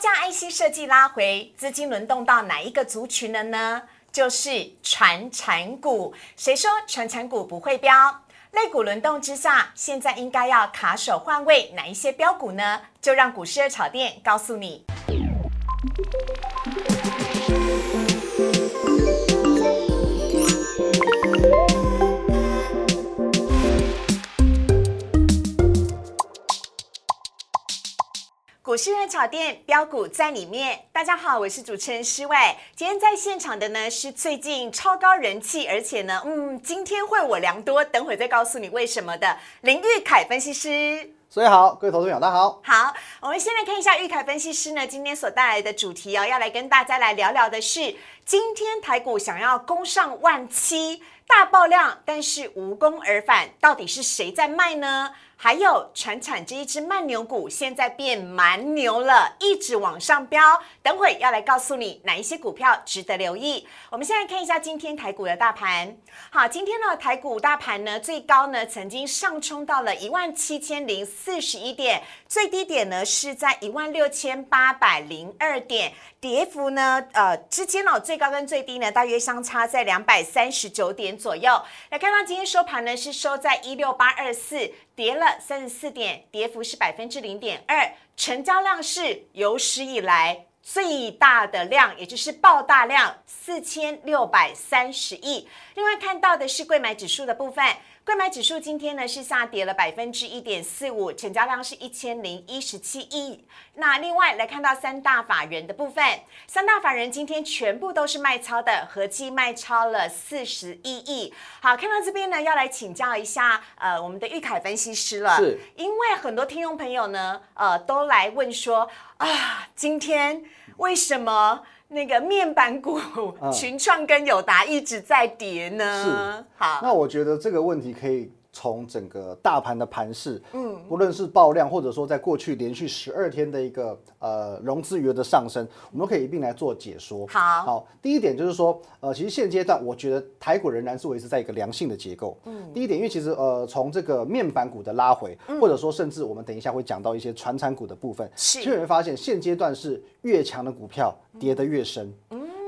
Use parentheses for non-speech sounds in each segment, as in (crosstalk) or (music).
价 IC 设计拉回，资金轮动到哪一个族群了呢？就是传产股。谁说传产股不会飙？类股轮动之下，现在应该要卡手换位，哪一些标股呢？就让股市的炒店告诉你。股市热炒店标股在里面，大家好，我是主持人施伟。今天在现场的呢是最近超高人气，而且呢，嗯，今天会我良多，等会再告诉你为什么的林玉凯分析师。所以好，各位投资友大家好。好，我们先来看一下玉凯分析师呢今天所带来的主题哦，要来跟大家来聊聊的是，今天台股想要攻上万七，大爆量，但是无功而返，到底是谁在卖呢？还有船产这一只慢牛股，现在变蛮牛了，一直往上飙。等会要来告诉你哪一些股票值得留意。我们现在看一下今天台股的大盘。好，今天呢台股大盘呢最高呢曾经上冲到了一万七千零四十一点，最低点呢是在一万六千八百零二点，跌幅呢呃之间哦最高跟最低呢大约相差在两百三十九点左右。来看到今天收盘呢是收在一六八二四。跌了三十四点，跌幅是百分之零点二，成交量是有史以来最大的量，也就是爆大量四千六百三十亿。另外看到的是贵买指数的部分。贵买指数今天呢是下跌了百分之一点四五，成交量是一千零一十七亿。那另外来看到三大法人的部分，三大法人今天全部都是卖超的，合计卖超了四十一亿。好，看到这边呢，要来请教一下呃我们的玉凯分析师了，是，因为很多听众朋友呢呃都来问说啊，今天为什么？那个面板股群创跟友达一直在跌呢。是，好。那我觉得这个问题可以从整个大盘的盘势，嗯，不论是爆量，或者说在过去连续十二天的一个呃融资余额的上升，我们可以一并来做解说。好，好。第一点就是说，呃，其实现阶段我觉得台股仍然是维持在一个良性的结构。嗯。第一点，因为其实呃从这个面板股的拉回，或者说甚至我们等一下会讲到一些传产股的部分，是，就会发现现阶段是越强的股票。跌得越深，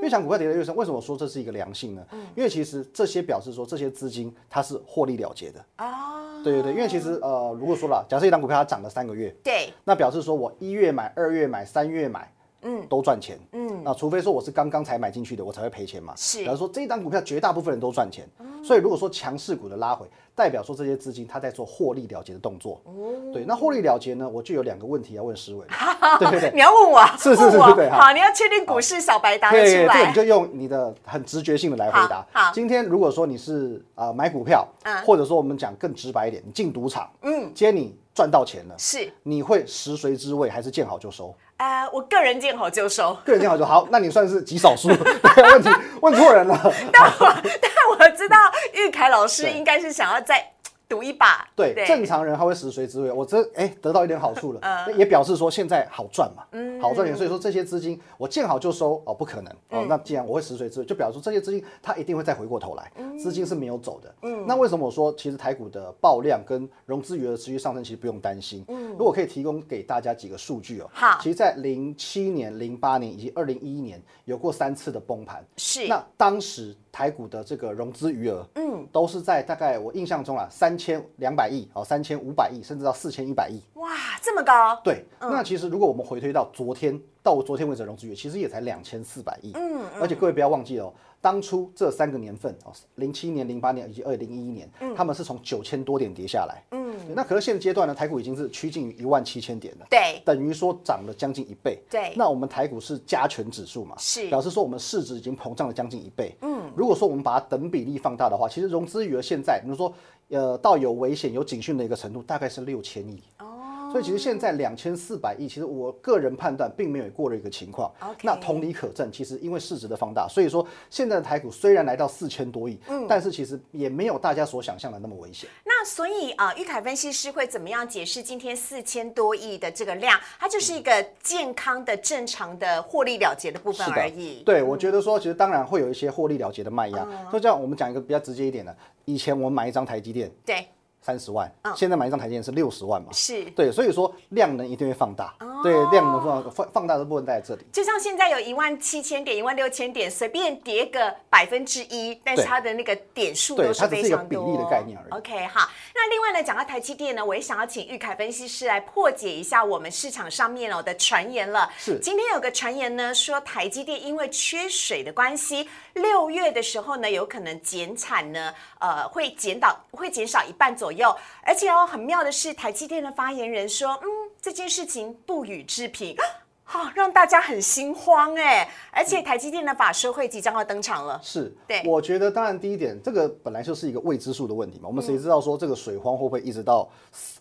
越强股票跌得越深。为什么说这是一个良性呢？因为其实这些表示说这些资金它是获利了结的啊。对对对，因为其实呃，如果说了，假设一档股票它涨了三个月，对，那表示说我一月买、二月买、三月买，嗯，都赚钱，嗯，那除非说我是刚刚才买进去的，我才会赔钱嘛。是，假如说这一档股票绝大部分人都赚钱，所以如果说强势股的拉回。代表说这些资金它在做获利了结的动作，哦。对，那获利了结呢，我就有两个问题要问施伟，(laughs) 对对对，你要问我，是是是对，好，你要确定股市小白答出来，这个你就用你的很直觉性的来回答。好，今天如果说你是啊买股票，或者说我们讲更直白一点，你进赌场，嗯，今天你赚到钱了，是，你会食髓知味还是见好就收？呃，我个人见好就收，(laughs) 个人见好就好，那你算是极少数，(laughs) 问题问错人了。(laughs) 但我但我知道玉凯老师应该是想要在。赌一把，对正常人他会食髓知味，我这哎得到一点好处了，也表示说现在好赚嘛，好赚钱，所以说这些资金我见好就收哦，不可能。哦。那既然我会食髓知味，就表示说这些资金它一定会再回过头来，资金是没有走的。嗯，那为什么我说其实台股的爆量跟融资余额持续上升，其实不用担心。嗯，如果可以提供给大家几个数据哦，好，其实在零七年、零八年以及二零一一年有过三次的崩盘，是。那当时。台股的这个融资余额，嗯，都是在大概我印象中啊，三千两百亿哦，三千五百亿，甚至到四千一百亿。哇，这么高？对，那其实如果我们回推到昨天，到昨天为止融资余额，其实也才两千四百亿。嗯，而且各位不要忘记哦。当初这三个年份哦，零七年、零八年以及二零一一年，他们是从九千多点跌下来。嗯，那可是现阶段呢，台股已经是趋近于一万七千点了。对，等于说涨了将近一倍。对，那我们台股是加权指数嘛？是，表示说我们市值已经膨胀了将近一倍。嗯，如果说我们把它等比例放大的话，其实融资余额现在，比如说，呃，到有危险、有警讯的一个程度，大概是六千亿。哦。所以其实现在两千四百亿，其实我个人判断并没有过了一个情况。那同理可证，其实因为市值的放大，所以说现在的台股虽然来到四千多亿，嗯，但是其实也没有大家所想象的那么危险。那所以啊，玉凯分析师会怎么样解释今天四千多亿的这个量？它就是一个健康的、正常的获利了结的部分而已。对，我觉得说，其实当然会有一些获利了结的卖压。就这样，我们讲一个比较直接一点的，以前我们买一张台积电，对。三十万，现在买一张台积电是六十万嘛？是对，所以说量能一定会放大，对，量能放放放大的部分在这里。就像现在有一万七千点、一万六千点，随便跌个百分之一，但是它的那个点数都是对它只是一个非常多。比例的概念而已 OK，好，那另外呢，讲到台积电呢，我也想要请玉凯分析师来破解一下我们市场上面哦的传言了。是今天有个传言呢，说台积电因为缺水的关系，六月的时候呢，有可能减产呢，呃，会减到会减少一半左右。而且哦，很妙的是，台积电的发言人说，嗯，这件事情不予置评。好、让大家很心慌哎！而且台积电的法说会即将要登场了，是，对我觉得当然第一点，这个本来就是一个未知数的问题嘛。我们谁知道说这个水荒会不会一直到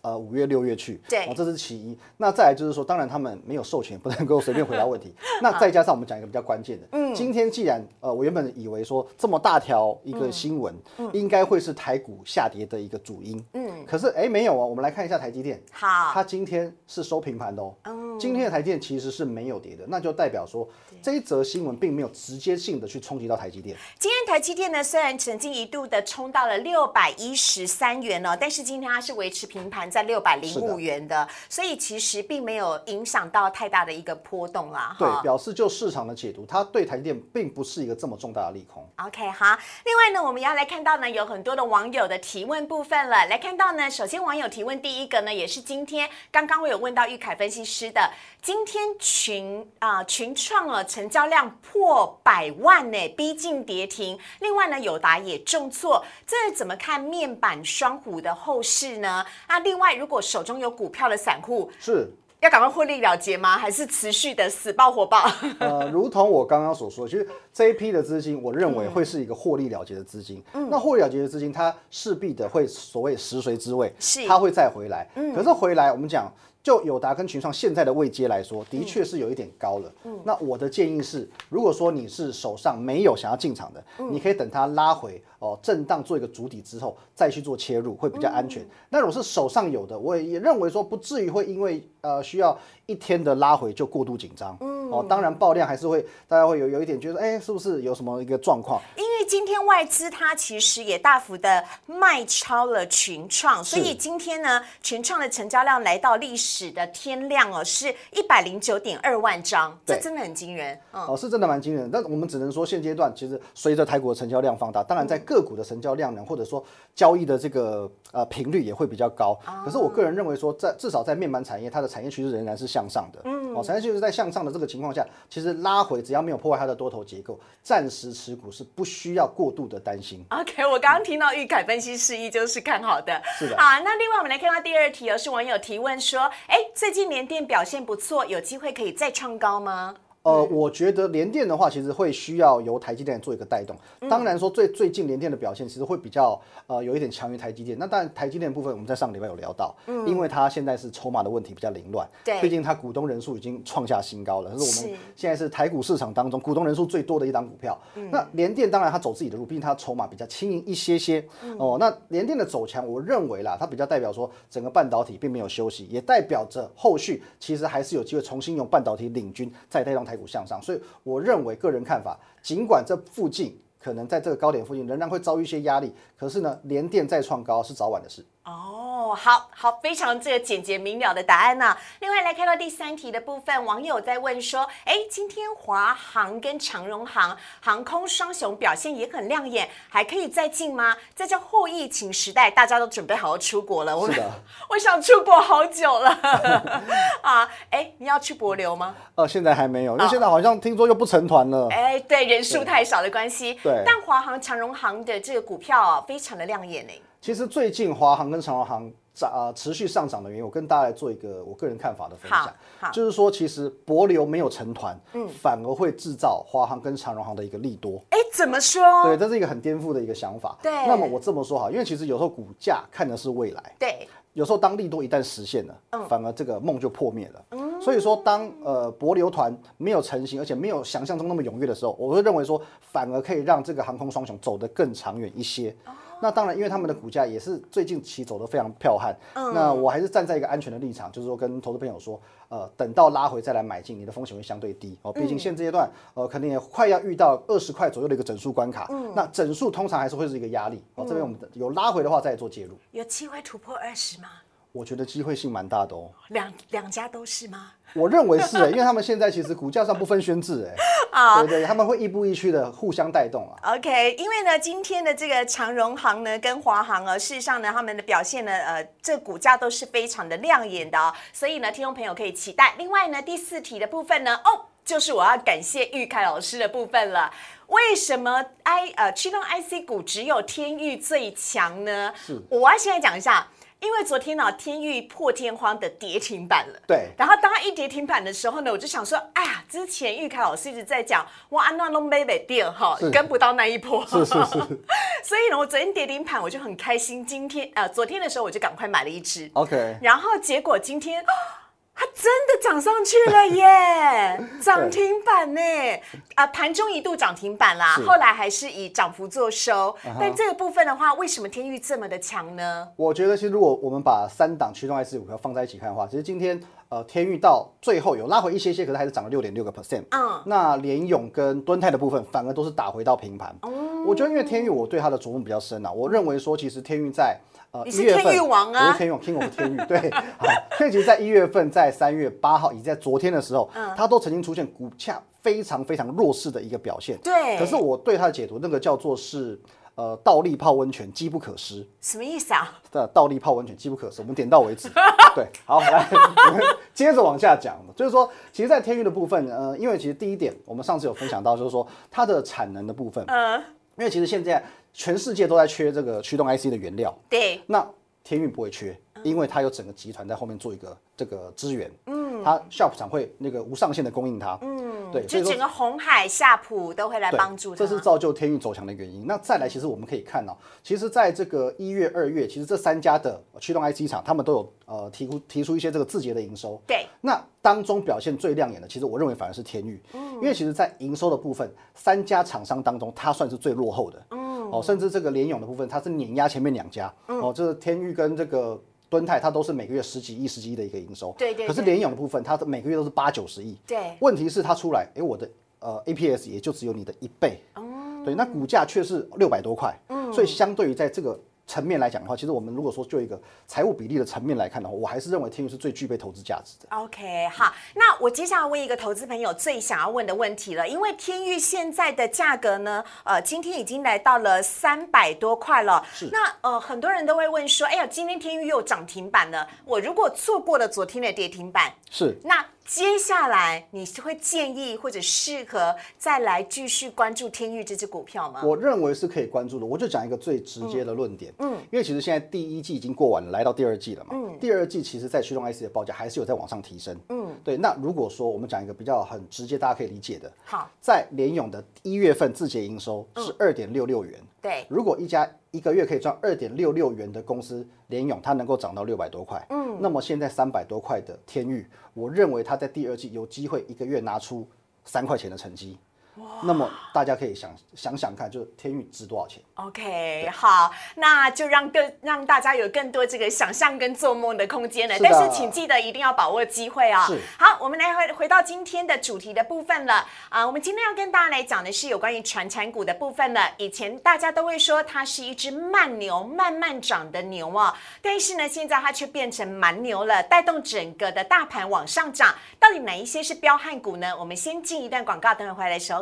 呃五月六月去？对哦，这是其一。那再来就是说，当然他们没有授权，不能够随便回答问题。(laughs) 那再加上我们讲一个比较关键的，嗯，今天既然呃，我原本以为说这么大条一个新闻，应该会是台股下跌的一个主因，嗯，可是哎没有啊。我们来看一下台积电，好，它今天是收平盘的哦。嗯今天的台积电其实是没有跌的，那就代表说这一则新闻并没有直接性的去冲击到台积电。今天台积电呢，虽然曾经一度的冲到了六百一十三元哦，但是今天它是维持平盘在六百零五元的，所以其实并没有影响到太大的一个波动啦。对，表示就市场的解读，它对台积电并不是一个这么重大的利空。OK，好。另外呢，我们要来看到呢，有很多的网友的提问部分了。来看到呢，首先网友提问第一个呢，也是今天刚刚我有问到玉凯分析师的，今天群啊、群创了成交量破百万呢，逼近跌停。另外呢，友达也重挫，这怎么看面板双虎的后市呢？那另外，如果手中有股票的散户，是，要赶快获利了结吗？还是持续的死爆火爆？呃，(laughs) 如同我刚刚所说，其实这一批的资金，我认为会是一个获利了结的资金。那获利了结的资金，它势必的会所谓食髓知味，是它会再回来。可是回来，我们讲。就友达跟群创现在的位阶来说，的确是有一点高了。那我的建议是，如果说你是手上没有想要进场的，你可以等它拉回哦，震荡做一个主底之后，再去做切入，会比较安全。那如果是手上有的，我也认为说不至于会因为呃需要一天的拉回就过度紧张。哦，当然爆量还是会大家会有有一点觉得，哎，是不是有什么一个状况？因为今天外资它其实也大幅的卖超了群创，所以今天呢，群创的成交量来到历史的天量哦，是一百零九点二万张，这真的很惊人。嗯，哦，是真的蛮惊人的。但我们只能说，现阶段其实随着台股的成交量放大，当然在个股的成交量呢，或者说交易的这个呃频率也会比较高。可是我个人认为说，在至少在面板产业，它的产业趋势仍然是向上的。嗯，哦，产业趋势在向上的这个情况下，其实拉回只要没有破坏它的多头结构，暂时持股是不需要过度的担心。OK，我刚刚听到玉凯分析示意就是看好的。是的好，那另外我们来看到第二题有，是网友提问说，哎，最近联电表现不错，有机会可以再创高吗？呃，我觉得联电的话，其实会需要由台积电做一个带动。当然说最最近联电的表现其实会比较呃有一点强于台积电。那当然台积电的部分我们在上个礼拜有聊到，因为它现在是筹码的问题比较凌乱，对毕竟它股东人数已经创下新高了，这是我们现在是台股市场当中股东人数最多的一档股票。那联电当然它走自己的路，毕竟它筹码比较轻盈一些些。哦，那联电的走强，我认为啦，它比较代表说整个半导体并没有休息，也代表着后续其实还是有机会重新用半导体领军，再带动台股向上。所以我认为个人看法，尽管这附近可能在这个高点附近仍然会遭遇一些压力，可是呢，连电再创高是早晚的事。哦，好好，非常这个简洁明了的答案呢、另外来看到第三题的部分，网友在问说，哎，今天华航跟长荣航航空双雄表现也很亮眼，还可以再进吗？在这叫后疫情时代，大家都准备好要出国了。我是的，(laughs) 我想出国好久了 (laughs) 啊！哎，你要去博流吗？呃，现在还没有，因为现在好像听说又不成团了。哎，对，人数太少的关系。对但华航、长荣航的这个股票啊，非常的亮眼哎。其实最近华航跟长荣航涨呃持续上涨的原因，我跟大家来做一个我个人看法的分享好，就是说其实博流没有成团，嗯反而会制造华航跟长荣航的一个利多。哎，怎么说？对，这是一个很颠覆的一个想法。对那么我这么说哈，因为其实有时候股价看的是未来，对有时候当利多一旦实现了，嗯反而这个梦就破灭了。所以说当呃博流团没有成型，而且没有想象中那么踊跃的时候，我会认为说反而可以让这个航空双雄走得更长远一些。那当然，因为他们的股价也是最近期走得非常彪悍。那我还是站在一个安全的立场，就是说跟投资朋友说，呃，等到拉回再来买进，你的风险会相对低哦。毕竟现阶段，呃，肯定也快要遇到二十块左右的一个整数关卡。嗯那整数通常还是会是一个压力哦。这边我们有拉回的话，再做介入。有机会突破二十吗？我觉得机会性蛮大的哦。两两家都是吗？我认为是，因为他们现在其实股价上不分轩轾，哎，(laughs) 啊，对对，他们会亦步亦趋的互相带动啊。OK，因为呢，今天的这个长荣行呢跟华航啊，事实上呢，他们的表现呢，呃，这股价都是非常的亮眼的哦，所以呢，听众朋友可以期待。另外呢，第四题的部分呢，哦，就是我要感谢玉凯老师的部分了。为什么 I 呃驱动 IC 股只有天域最强呢？是，我要现在讲一下。因为昨天呢，天域破天荒的跌停板了。对。然后当它一跌停板的时候呢，我就想说，哎呀，之前玉凯老师一直在讲，哇，那龙 baby 跌哈，跟不到那一波。是是是。(laughs) 所以呢，我昨天跌停板，我就很开心。今天呃，昨天的时候我就赶快买了一只。OK。然后结果今天。它真的涨上去了耶，(laughs) 涨停板呢，啊，盘中一度涨停板啦，后来还是以涨幅做收。但这个部分的话，为什么天域这么的强呢？我觉得其实如果我们把三档驱动 I 四五票放在一起看的话，其实今天呃天域到最后有拉回一些些，可是还是涨了六点六个 percent。嗯，那联勇跟敦泰的部分反而都是打回到平盘。哦，我觉得因为天域我对它的琢磨比较深啊，我认为说其实天域在。呃，一月份，我是天域王，King of 天域，对，(laughs) 好，所以其实，在一月份，在三月八号，以及在昨天的时候，嗯，它都曾经出现股价非常非常弱势的一个表现，对。可是我对它的解读，那个叫做是，呃，倒立泡温泉，机不可失。什么意思啊？的倒立泡温泉，机不可失。我们点到为止。(laughs) 对，好，来，我们接着往下讲，就是说，其实，在天域的部分，呃，因为其实第一点，我们上次有分享到，就是说它的产能的部分，嗯，因为其实现在。全世界都在缺这个驱动 IC 的原料，对，那天运不会缺，因为它有整个集团在后面做一个这个资源，嗯，它 Shop 厂会那个无上限的供应它，嗯，对，就整个红海夏普都会来帮助它，这是造就天域走强的原因。那再来，其实我们可以看到，其实在这个一月、二月，其实这三家的驱动 IC 厂，他们都有呃提出提出一些这个字节的营收，对，那当中表现最亮眼的，其实我认为反而是天域，嗯，因为其实在营收的部分，三家厂商当中，它算是最落后的，嗯。哦，甚至这个联勇的部分，它是碾压前面两家。哦，这是天域跟这个敦泰，它都是每个月十几亿、十几亿的一个营收。对对。可是联勇的部分，它的每个月都是八九十亿。对。问题是它出来，哎，我的呃 APS 也就只有你的一倍。哦。对，那股价却是六百多块。嗯。所以相对于在这个。层面来讲的话，其实我们如果说就一个财务比例的层面来看的话，我还是认为天宇是最具备投资价值的。OK，好，那我接下来问一个投资朋友最想要问的问题了，因为天宇现在的价格呢，呃，今天已经来到了三百多块了。是。那呃，很多人都会问说，哎呀，今天天宇又涨停板了，我如果错过了昨天的跌停板，是那。接下来你是会建议或者适合再来继续关注天域这只股票吗？我认为是可以关注的。我就讲一个最直接的论点，嗯，因为其实现在第一季已经过完了，来到第二季了嘛，嗯，第二季其实在驱动 IC 的报价还是有在往上提升，嗯，对。那如果说我们讲一个比较很直接，大家可以理解的，好，在联勇的一月份自结营收是二点六六元，对，如果一家。一个月可以赚二点六六元的公司联勇，它能够涨到六百多块。嗯，那么现在三百多块的天域，我认为它在第二季有机会一个月拿出三块钱的成绩。那么大家可以想想想看，就是天域值多少钱？OK，好，那就让更让大家有更多这个想象跟做梦的空间了。但是请记得一定要把握机会啊！好，我们来回回到今天的主题的部分了啊。我们今天要跟大家来讲的是有关于传产股的部分了。以前大家都会说它是一只慢牛，慢慢涨的牛啊，但是呢，现在它却变成蛮牛了，带动整个的大盘往上涨。到底哪一些是彪悍股呢？我们先进一段广告，等会回来的时候。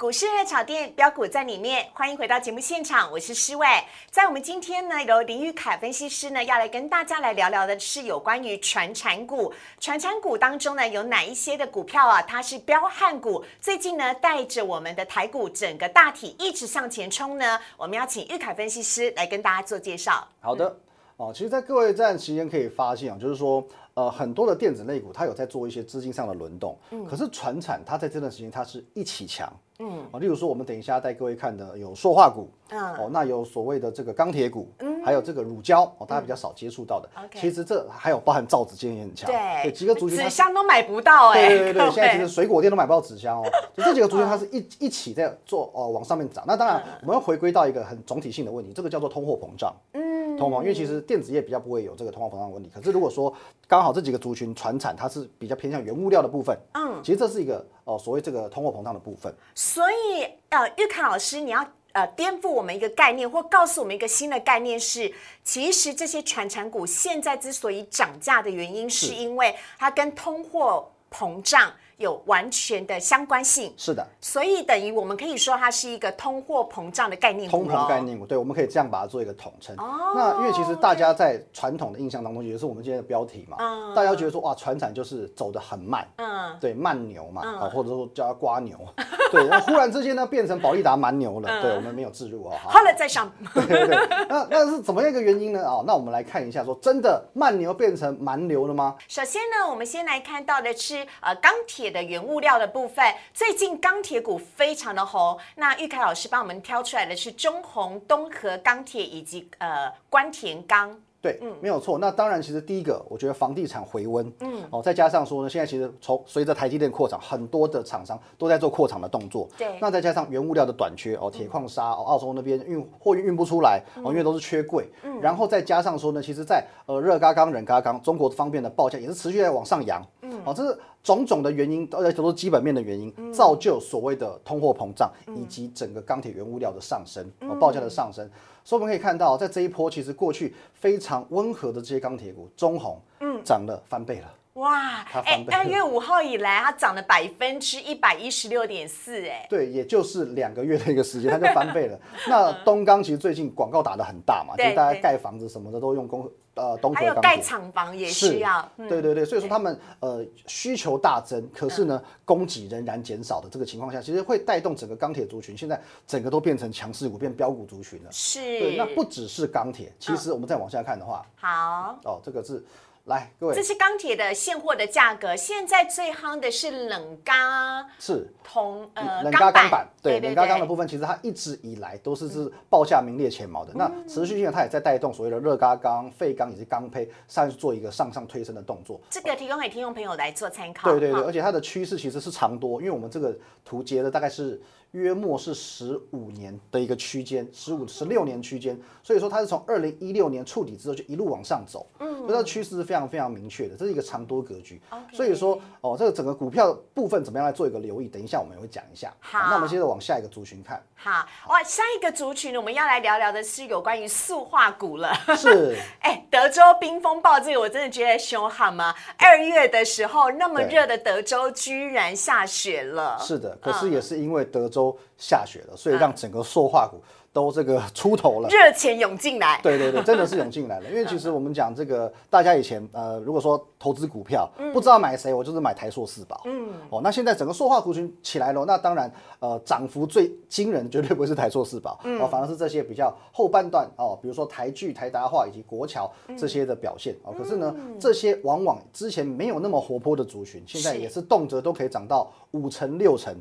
股市热炒店标股在里面，欢迎回到节目现场，我是施伟。在我们今天呢，由林玉凯分析师呢要来跟大家来聊聊的是有关于传产股。传产股当中呢，有哪一些的股票啊？它是彪悍股，最近呢带着我们的台股整个大体一直向前冲呢？我们要请玉凯分析师来跟大家做介绍。好的。哦，其实，在各位这段期间可以发现啊，就是说，呃，很多的电子类股它有在做一些资金上的轮动，嗯，可是船产它在这段时间它是一起强，嗯，啊，例如说我们等一下带各位看的有塑化股，嗯，哦，那有所谓的这个钢铁股，嗯，还有这个乳胶，哦，大家比较少接触到的其实这还有包含造纸今天也很强，对，几个族群纸箱都买不到，哎，对对对，现在其实水果店都买不到纸箱哦，就这几个族群它是一一起在做哦往上面涨，那当然我们要回归到一个很总体性的问题，这个叫做通货膨胀，嗯。通膨，因为其实电子业比较不会有这个通货膨胀问题。可是如果说刚好这几个族群传产，它是比较偏向原物料的部分，嗯，其实这是一个哦所谓这个通货膨胀的部分。所以呃，玉凯老师，你要呃颠覆我们一个概念，或告诉我们一个新的概念是，其实这些传产股现在之所以涨价的原因，是因为它跟通货膨胀。有完全的相关性，是的，所以等于我们可以说它是一个通货膨胀的概念通膨概念股，对，我们可以这样把它做一个统称。哦，那因为其实大家在传统的印象当中，也是我们今天的标题嘛，嗯，大家觉得说哇，船产就是走得很慢，嗯，对，慢牛嘛，啊，或者说叫它瓜牛，(laughs) 对，那忽然之间呢变成保利达蛮牛了，对，我们没有置入哦，好了再上，(laughs) 对对对，那那是怎么样一个原因呢？哦，那我们来看一下，说真的慢牛变成蛮牛了吗？首先呢，我们先来看到的是呃钢铁的原物料的。部分最近钢铁股非常的红，那玉凯老师帮我们挑出来的是中红、东河钢铁以及呃关田钢。对，嗯，没有错。那当然，其实第一个，我觉得房地产回温，嗯，哦，再加上说呢，现在其实从随着台积电扩厂，很多的厂商都在做扩厂的动作。对，那再加上原物料的短缺，哦，铁矿砂，哦，澳洲那边运货运运不出来，哦，因为都是缺柜。嗯，然后再加上说呢，其实，在呃热轧钢、冷轧钢，中国方面的报价也是持续在往上扬。嗯，哦，这是种种的原因，而且都是基本面的原因，造就所谓的通货膨胀以及整个钢铁原物料的上升，哦，报价的上升。所以我们可以看到，在这一波，其实过去非常温和的这些钢铁股，中红，嗯，涨了翻倍了。哇，哎，二月五号以来，它涨了百分之一百一十六点四，哎，(laughs) 对，也就是两个月的一个时间，它就 (laughs) 翻倍了。(laughs) 那东钢其实最近广告打的很大嘛，就是大家盖房子什么的都用工呃东河钢铁，盖厂房也需要，对对对，所以说他们呃需求大增，可是呢供给仍然减少的这个情况下，其实会带动整个钢铁族群，现在整个都变成强势股，变标股族群了。是，对，那不只是钢铁，其实我们再往下看的话，好，哦，这个是。来，各位，这是钢铁的现货的价格。现在最夯的是冷轧，是铜呃冷轧钢板，对冷轧钢的部分，其实它一直以来都是是报价名列前茅的。那持续性的，它也在带动所谓的热轧钢、废钢以及钢坯上去做一个上上推升的动作。这个提供给听众朋友来做参考。对对对，而且它的趋势其实是长多，因为我们这个图截的大概是。约莫是十五年的一个区间，十五十六年区间，所以说它是从二零一六年触底之后就一路往上走，嗯，所以它趋势是非常非常明确的，这是一个长多格局。所以说哦，这个整个股票部分怎么样来做一个留意？等一下我们也会讲一下。好，那我们接着往下一个族群看。好，哇，下一个族群我们要来聊聊的是有关于塑化股了。是，(laughs) 哎，德州冰风暴这个我真的觉得凶悍吗？二月的时候那么热的德州居然下雪了。是的，可是也是因为德州。都下雪了，所以让整个塑化股。都这个出头了，热钱涌进来。对对对，真的是涌进来了。(laughs) 因为其实我们讲这个，大家以前呃，如果说投资股票不知道买谁，我就是买台塑四宝。嗯，哦，那现在整个塑化族群起来了，那当然呃，涨幅最惊人绝对不会是台塑四宝，哦，反而是这些比较后半段哦，比如说台剧、台达化以及国桥这些的表现哦。可是呢，这些往往之前没有那么活泼的族群，现在也是动辄都可以涨到五成六成。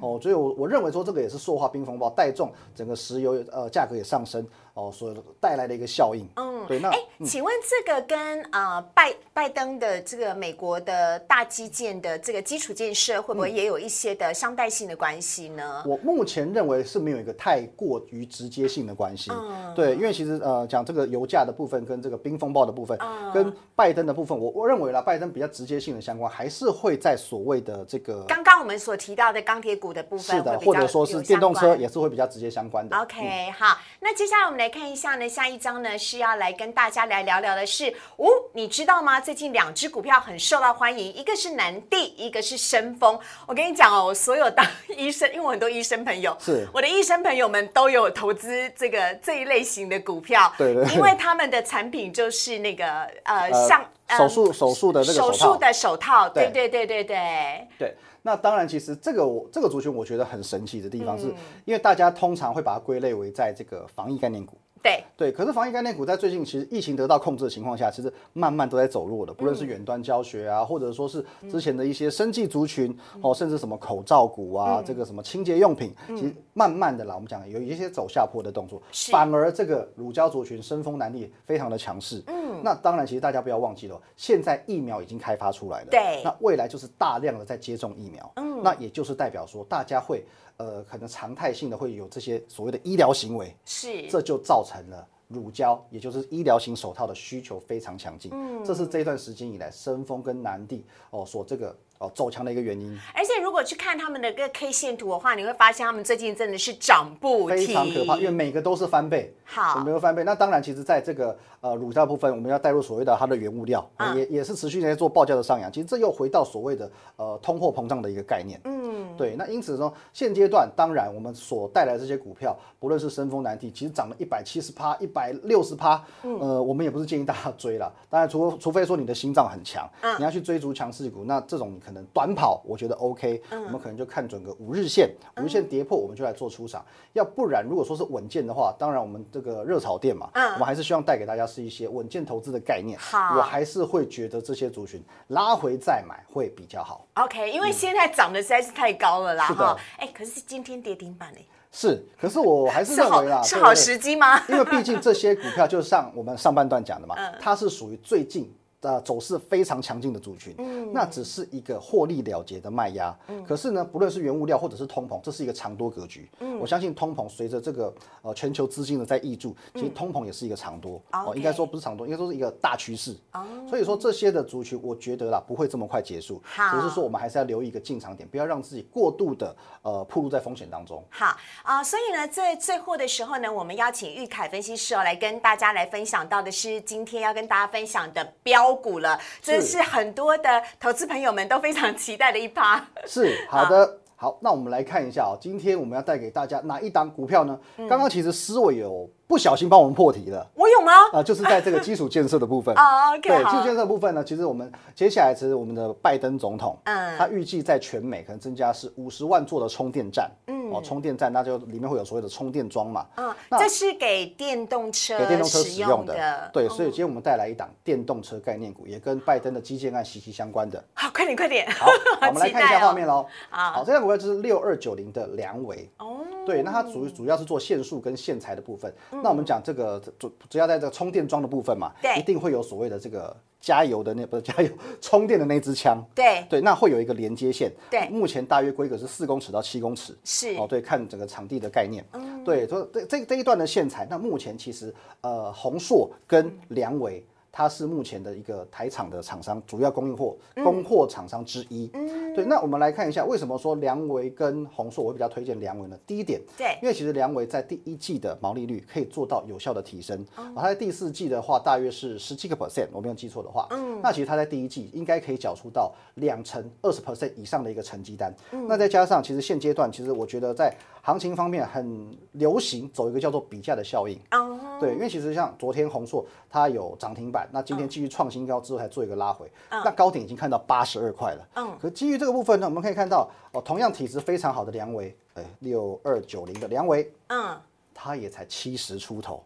哦，所以我我认为说这个也是塑化冰风暴带动整个石油。呃，价格也上升哦，所带来的一个效应。嗯，对。那哎，请问这个跟呃拜拜登的这个美国的大基建的这个基础建设，会不会也有一些的相带性的关系呢？我目前认为是没有一个太过于直接性的关系。嗯，对，因为其实呃讲这个油价的部分跟这个冰风暴的部分，跟拜登的部分，我我认为啦，拜登比较直接性的相关，还是会在所谓的这个刚刚我们所提到的钢铁股的部分，是的，或者说是电动车也是会比较直接相关的。OK。好，那接下来我们来看一下呢，下一章呢是要来跟大家来聊聊的是，哦，你知道吗？最近两只股票很受到欢迎，一个是南地，一个是深丰。我跟你讲哦，我所有当医生，因为我很多医生朋友，是我的医生朋友们都有投资这个这一类型的股票，对对，因为他们的产品就是那个呃，像手术手术的那个手术的手套，对对对对对对。那当然，其实这个我这个族群我觉得很神奇的地方，是因为大家通常会把它归类为在这个防疫概念股。对。对，可是防疫概念股在最近其实疫情得到控制的情况下，其实慢慢都在走弱的，不论是远端教学啊，或者说是之前的一些生计族群哦，甚至什么口罩股啊，这个什么清洁用品，其实慢慢的啦，我们讲有一些走下坡的动作，反而这个乳胶族群生风难力非常的强势。嗯，那当然，其实大家不要忘记了，现在疫苗已经开发出来了，对，那未来就是大量的在接种疫苗，嗯，那也就是代表说大家会。呃，可能常态性的会有这些所谓的医疗行为，是，这就造成了乳胶，也就是医疗型手套的需求非常强劲。嗯，这是这段时间以来深丰跟南地哦所这个。哦，走强的一个原因。而且如果去看他们的个 K 线图的话，你会发现他们最近真的是涨不停，非常可怕，因为每个都是翻倍。好，每个翻倍。那当然，其实在这个呃乳胶部分，我们要带入所谓的它的原物料，也也是持续在做报价的上扬。其实这又回到所谓的呃通货膨胀的一个概念。嗯，对。那因此说，现阶段当然我们所带来这些股票，不论是深丰南地，其实涨了一百七十趴、一百六十趴。呃，我们也不是建议大家追了。当然，除除非说你的心脏很强，你要去追逐强势股，那这种。可能短跑我觉得 OK，我们可能就看准个五日线，五日线跌破我们就来做出场。要不然如果说是稳健的话，当然我们这个热炒店嘛，我们还是希望带给大家是一些稳健投资的概念。好，我还是会觉得这些族群拉回再买会比较好。OK，因为现在涨的实在是太高了啦。是的，哎，可是今天跌停板哎。是，可是我还是认为啦，是好时机吗？因为毕竟这些股票就像我们上半段讲的嘛，(laughs) 它是属于最近。的走势非常强劲的族群，嗯，那只是一个获利了结的卖压，嗯，可是呢，不论是原物料或者是通膨，这是一个长多格局，嗯，我相信通膨随着这个呃全球资金的在挹注，其实通膨也是一个长多，哦，应该说不是长多，应该说是一个大趋势，哦，所以说这些的族群，我觉得啦不会这么快结束，好，只是说我们还是要留意一个进场点，不要让自己过度的呃暴露在风险当中，好。啊，所以呢，在最后的时候呢，我们邀请玉凯分析师哦来跟大家来分享到的是今天要跟大家分享的标股了。这是很多的投资朋友们都非常期待的一趴。是 (laughs) 好的，好，那我们来看一下哦，今天我们要带给大家哪一档股票呢？刚刚其实思维有。不小心帮我们破题了，我有吗？啊，就是在这个基础建设的部分。(laughs) 啊。对，基础建设部分呢，其实我们接下来其实我们的拜登总统，嗯，他预计在全美可能增加是五十万座的充电站，嗯，哦，充电站那就里面会有所谓的充电桩嘛，嗯，这是给电动车给电动车使用的，对，所以今天我们带来一档电动车概念股，也跟拜登的基建案息息相关的。好，快点快点，好，(laughs) 我们来看一下画面喽。好，这档股票就是六二九零的梁维，哦，对，那它主主要是做线束跟线材的部分，那我们讲这个。主主要在这个充电桩的部分嘛，对，一定会有所谓的这个加油的那不是加油 (laughs) 充电的那支枪，对。对，那会有一个连接线，对，目前大约规格是四公尺到七公尺，是。哦，对，看整个场地的概念，嗯，对，说这这这一段的线材，那目前其实呃宏硕跟良维。它是目前的一个台厂的厂商，主要供应货供货厂商之一。嗯，对。那我们来看一下，为什么说梁维跟宏硕我比较推荐梁维呢？第一点，对，因为其实梁维在第一季的毛利率可以做到有效的提升。啊。它在第四季的话，大约是十七个 percent，我没有记错的话。嗯。那其实它在第一季应该可以缴出到两成二十 percent 以上的一个成绩单。嗯。那再加上，其实现阶段，其实我觉得在行情方面很流行走一个叫做比价的效应。哦。对，因为其实像昨天宏硕它有涨停板。那今天继续创新高之后，才做一个拉回，那高点已经看到八十二块了。嗯，可基于这个部分呢，我们可以看到哦，同样体质非常好的梁维，哎，六二九零的梁维，嗯，它也才七十出头。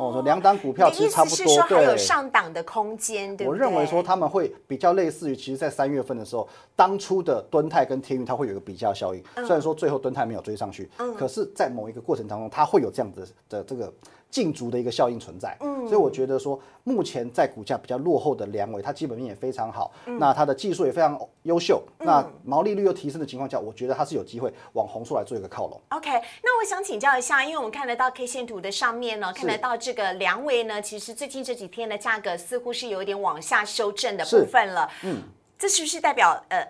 哦，说两档股票其实差不多，对，有上档的空间，对我认为说他们会比较类似于，其实，在三月份的时候，当初的敦泰跟天运，它会有一个比较效应。虽然说最后敦泰没有追上去，嗯，可是，在某一个过程当中，它会有这样子的这个。竞逐的一个效应存在，嗯，所以我觉得说，目前在股价比较落后的梁伟，它基本面也非常好，那它的技术也非常优秀，那毛利率又提升的情况下，我觉得它是有机会往红树来做一个靠拢。OK，那我想请教一下，因为我们看得到 K 线图的上面呢，看得到这个梁伟呢，其实最近这几天的价格似乎是有一点往下修正的部分了，嗯，这是不是代表呃？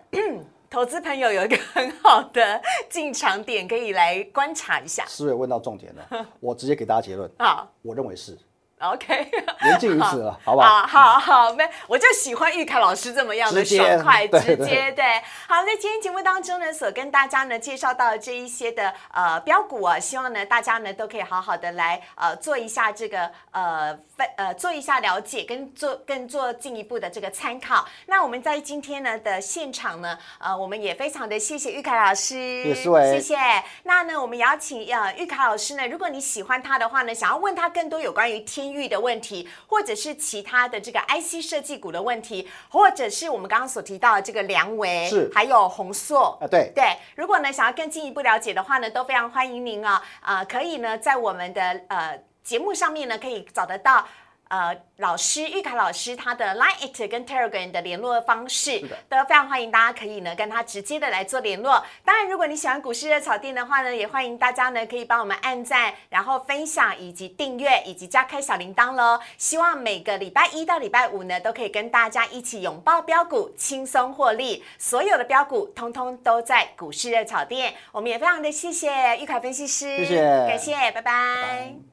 投资朋友有一个很好的进场点，可以来观察一下。思维问到重点了，(laughs) 我直接给大家结论。好，我认为是。OK，(laughs) 言尽于此了，好不好？好好，没，我就喜欢玉凯老师这么样的爽快、直接。对，好，在今天节目当中呢，所跟大家呢介绍到的这一些的呃标股啊，希望呢大家呢都可以好好的来呃做一下这个呃分呃做一下了解，跟做更做进一步的这个参考。那我们在今天呢的现场呢，呃，我们也非常的谢谢玉凯老师，谢谢。那呢，我们邀请呃玉凯老师呢，如果你喜欢他的话呢，想要问他更多有关于天域的问题，或者是其他的这个 IC 设计股的问题，或者是我们刚刚所提到的这个梁维，是还有宏硕，啊，对，对，如果呢想要更进一步了解的话呢，都非常欢迎您啊，啊、可以呢在我们的呃节目上面呢可以找得到。呃，老师玉凯老师他的 Line it 跟 Telegram 的联络方式，都非常欢迎大家可以呢跟他直接的来做联络。当然，如果你喜欢股市热炒店的话呢，也欢迎大家呢可以帮我们按赞，然后分享以及订阅以及加开小铃铛喽。希望每个礼拜一到礼拜五呢都可以跟大家一起拥抱标股，轻松获利。所有的标股通通都在股市热炒店。我们也非常的谢谢玉凯分析师，谢谢感谢，拜拜拜